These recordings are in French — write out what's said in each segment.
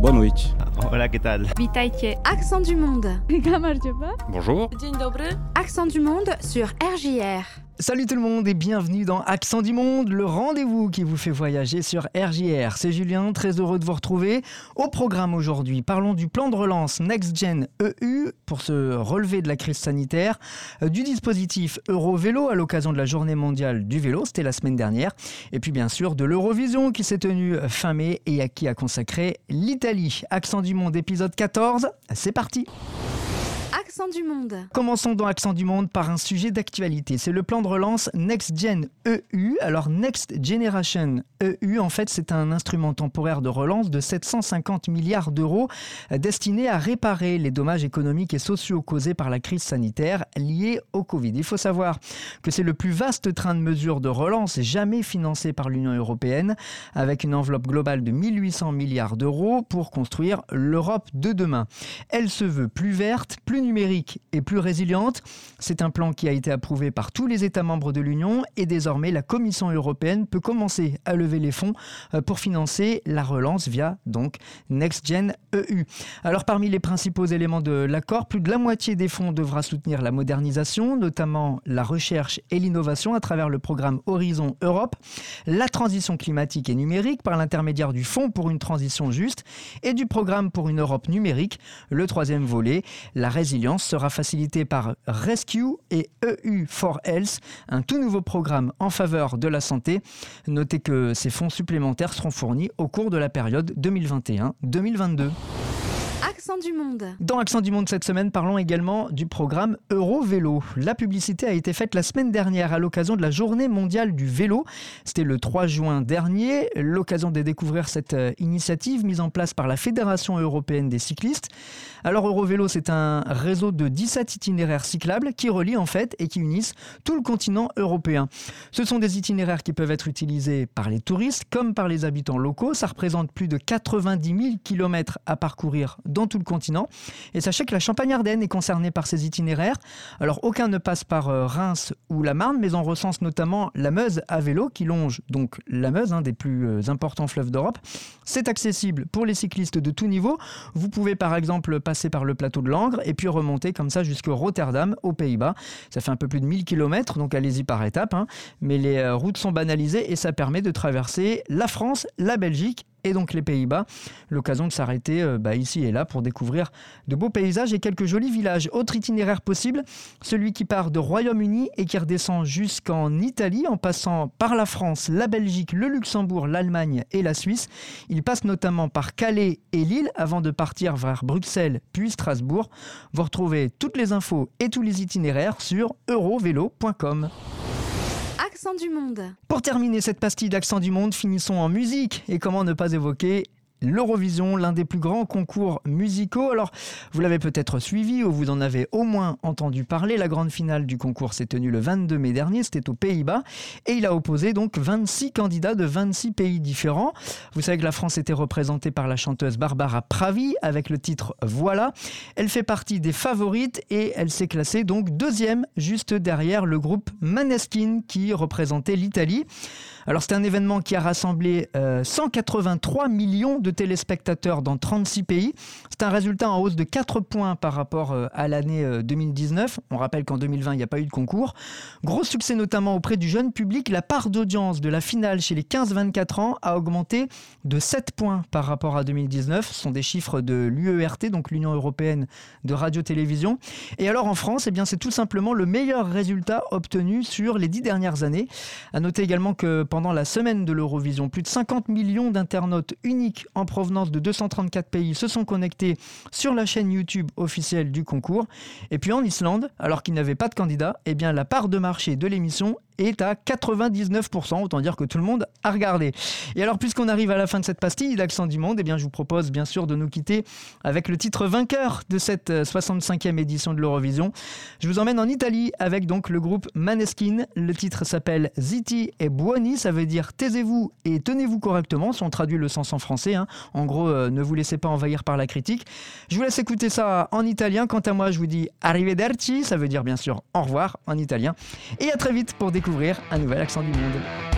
Boa noite. Hola, ¿qué tal? Witajcie. Accent du monde. Bonjour. Dzień dobry. Accent du monde sur RJR. Salut tout le monde et bienvenue dans Accent du Monde, le rendez-vous qui vous fait voyager sur RJR. C'est Julien, très heureux de vous retrouver. Au programme aujourd'hui, parlons du plan de relance Next Gen EU pour se relever de la crise sanitaire, euh, du dispositif Eurovélo à l'occasion de la journée mondiale du vélo, c'était la semaine dernière, et puis bien sûr de l'Eurovision qui s'est tenue fin mai et à qui a consacré l'Italie. Accent du Monde épisode 14, c'est parti Accent du monde. Commençons dans Accent du Monde par un sujet d'actualité. C'est le plan de relance Next Gen EU. Alors Next Generation EU, en fait, c'est un instrument temporaire de relance de 750 milliards d'euros euh, destiné à réparer les dommages économiques et sociaux causés par la crise sanitaire liée au Covid. Il faut savoir que c'est le plus vaste train de mesures de relance jamais financé par l'Union européenne, avec une enveloppe globale de 1800 milliards d'euros pour construire l'Europe de demain. Elle se veut plus verte, plus numérique et plus résiliente. C'est un plan qui a été approuvé par tous les États membres de l'Union et désormais la Commission européenne peut commencer à lever les fonds euh, pour financer la relance via donc Next Gen EU. Alors parmi les principaux éléments de l'accord, plus de la moitié des fonds devra soutenir la modernisation, notamment la recherche et l'innovation à travers le programme Horizon Europe, la transition climatique et numérique par l'intermédiaire du Fonds pour une transition juste et du programme pour une Europe numérique, le troisième volet, la résilience sera facilitée par Rescue et EU for Health, un tout nouveau programme en faveur de la santé. Notez que ces fonds supplémentaires seront fournis au cours de la période 2021-2022. Du monde. Dans Accent du Monde cette semaine, parlons également du programme Eurovélo. La publicité a été faite la semaine dernière à l'occasion de la journée mondiale du vélo. C'était le 3 juin dernier, l'occasion de découvrir cette euh, initiative mise en place par la Fédération européenne des cyclistes. Alors Eurovélo, c'est un réseau de 17 itinéraires cyclables qui relient en fait et qui unissent tout le continent européen. Ce sont des itinéraires qui peuvent être utilisés par les touristes comme par les habitants locaux. Ça représente plus de 90 000 km à parcourir dans tout continent. Et sachez que la Champagne-Ardenne est concernée par ces itinéraires. Alors aucun ne passe par euh, Reims ou la Marne, mais on recense notamment la Meuse à vélo qui longe donc la Meuse, un des plus euh, importants fleuves d'Europe. C'est accessible pour les cyclistes de tout niveau. Vous pouvez par exemple passer par le plateau de Langres et puis remonter comme ça jusqu'au Rotterdam, aux Pays-Bas. Ça fait un peu plus de 1000 km, donc allez-y par étapes. hein. Mais les euh, routes sont banalisées et ça permet de traverser la France, la Belgique et donc les Pays-Bas. L'occasion de s'arrêter euh, bah, ici et là pour découvrir de beaux paysages et quelques jolis villages. Autre itinéraire possible, celui qui part de Royaume-Uni et qui redescend jusqu'en Italie en passant par la France, la Belgique, le Luxembourg, l'Allemagne et la Suisse. Il passe notamment par Calais et Lille avant de partir vers Bruxelles puis Strasbourg. Vous retrouvez toutes les infos et tous les itinéraires sur eurovélo.com. Pour terminer cette pastille d'accent du monde, finissons en musique. Et comment ne pas évoquer l'Eurovision, l'un des plus grands concours musicaux. Alors, vous l'avez peut-être suivi ou vous en avez au moins entendu parler. La grande finale du concours s'est tenue le 22 mai dernier, c'était aux Pays-Bas. Et il a opposé donc 26 candidats de 26 pays différents. Vous savez que la France était représentée par la chanteuse Barbara Pravi avec le titre Voilà. Elle fait partie des favorites et elle s'est classée donc deuxième, juste derrière le groupe Maneskin qui représentait l'Italie. Alors c'est un événement qui a rassemblé euh, 183 millions de téléspectateurs dans 36 pays. C'est un résultat en hausse de 4 points par rapport euh, à l'année euh, 2019. On rappelle qu'en 2020, il n'y a pas eu de concours. Gros succès notamment auprès du jeune public. La part d'audience de la finale chez les 15-24 ans a augmenté de 7 points par rapport à 2019. Ce sont des chiffres de l'UERT, donc l'Union européenne de radio-télévision. Et alors en France, eh c'est tout simplement le meilleur résultat obtenu sur les 10 dernières années. À noter également que pendant la semaine de l'Eurovision, plus de 50 millions d'internautes uniques en provenance de 234 pays se sont connectés sur la chaîne YouTube officielle du concours. Et puis en Islande, alors qu'il n'avait pas de candidat, eh la part de marché de l'émission est à 99%, autant dire que tout le monde a regardé. Et alors, puisqu'on arrive à la fin de cette pastille d'Accent du Monde, eh bien, je vous propose bien sûr de nous quitter avec le titre vainqueur de cette euh, 65e édition de l'Eurovision. Je vous emmène en Italie avec donc le groupe Maneskin. Le titre s'appelle Ziti e Buoni, ça veut dire taisez-vous et tenez-vous correctement, si on traduit le sens en français. hein. En gros, euh, ne vous laissez pas envahir par la critique. Je vous laisse écouter ça en italien. Quant à moi, je vous dis arrivederci, ça veut dire bien sûr au revoir en italien. Et à très vite pour découvrir un nouvel accent du monde.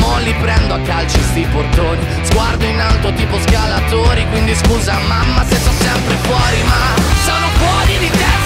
Mo li prendo a calci sti portoni. Sguardo in alto tipo scalatori Quindi scusa mamma se sono sempre fuori Ma sono fuori di testa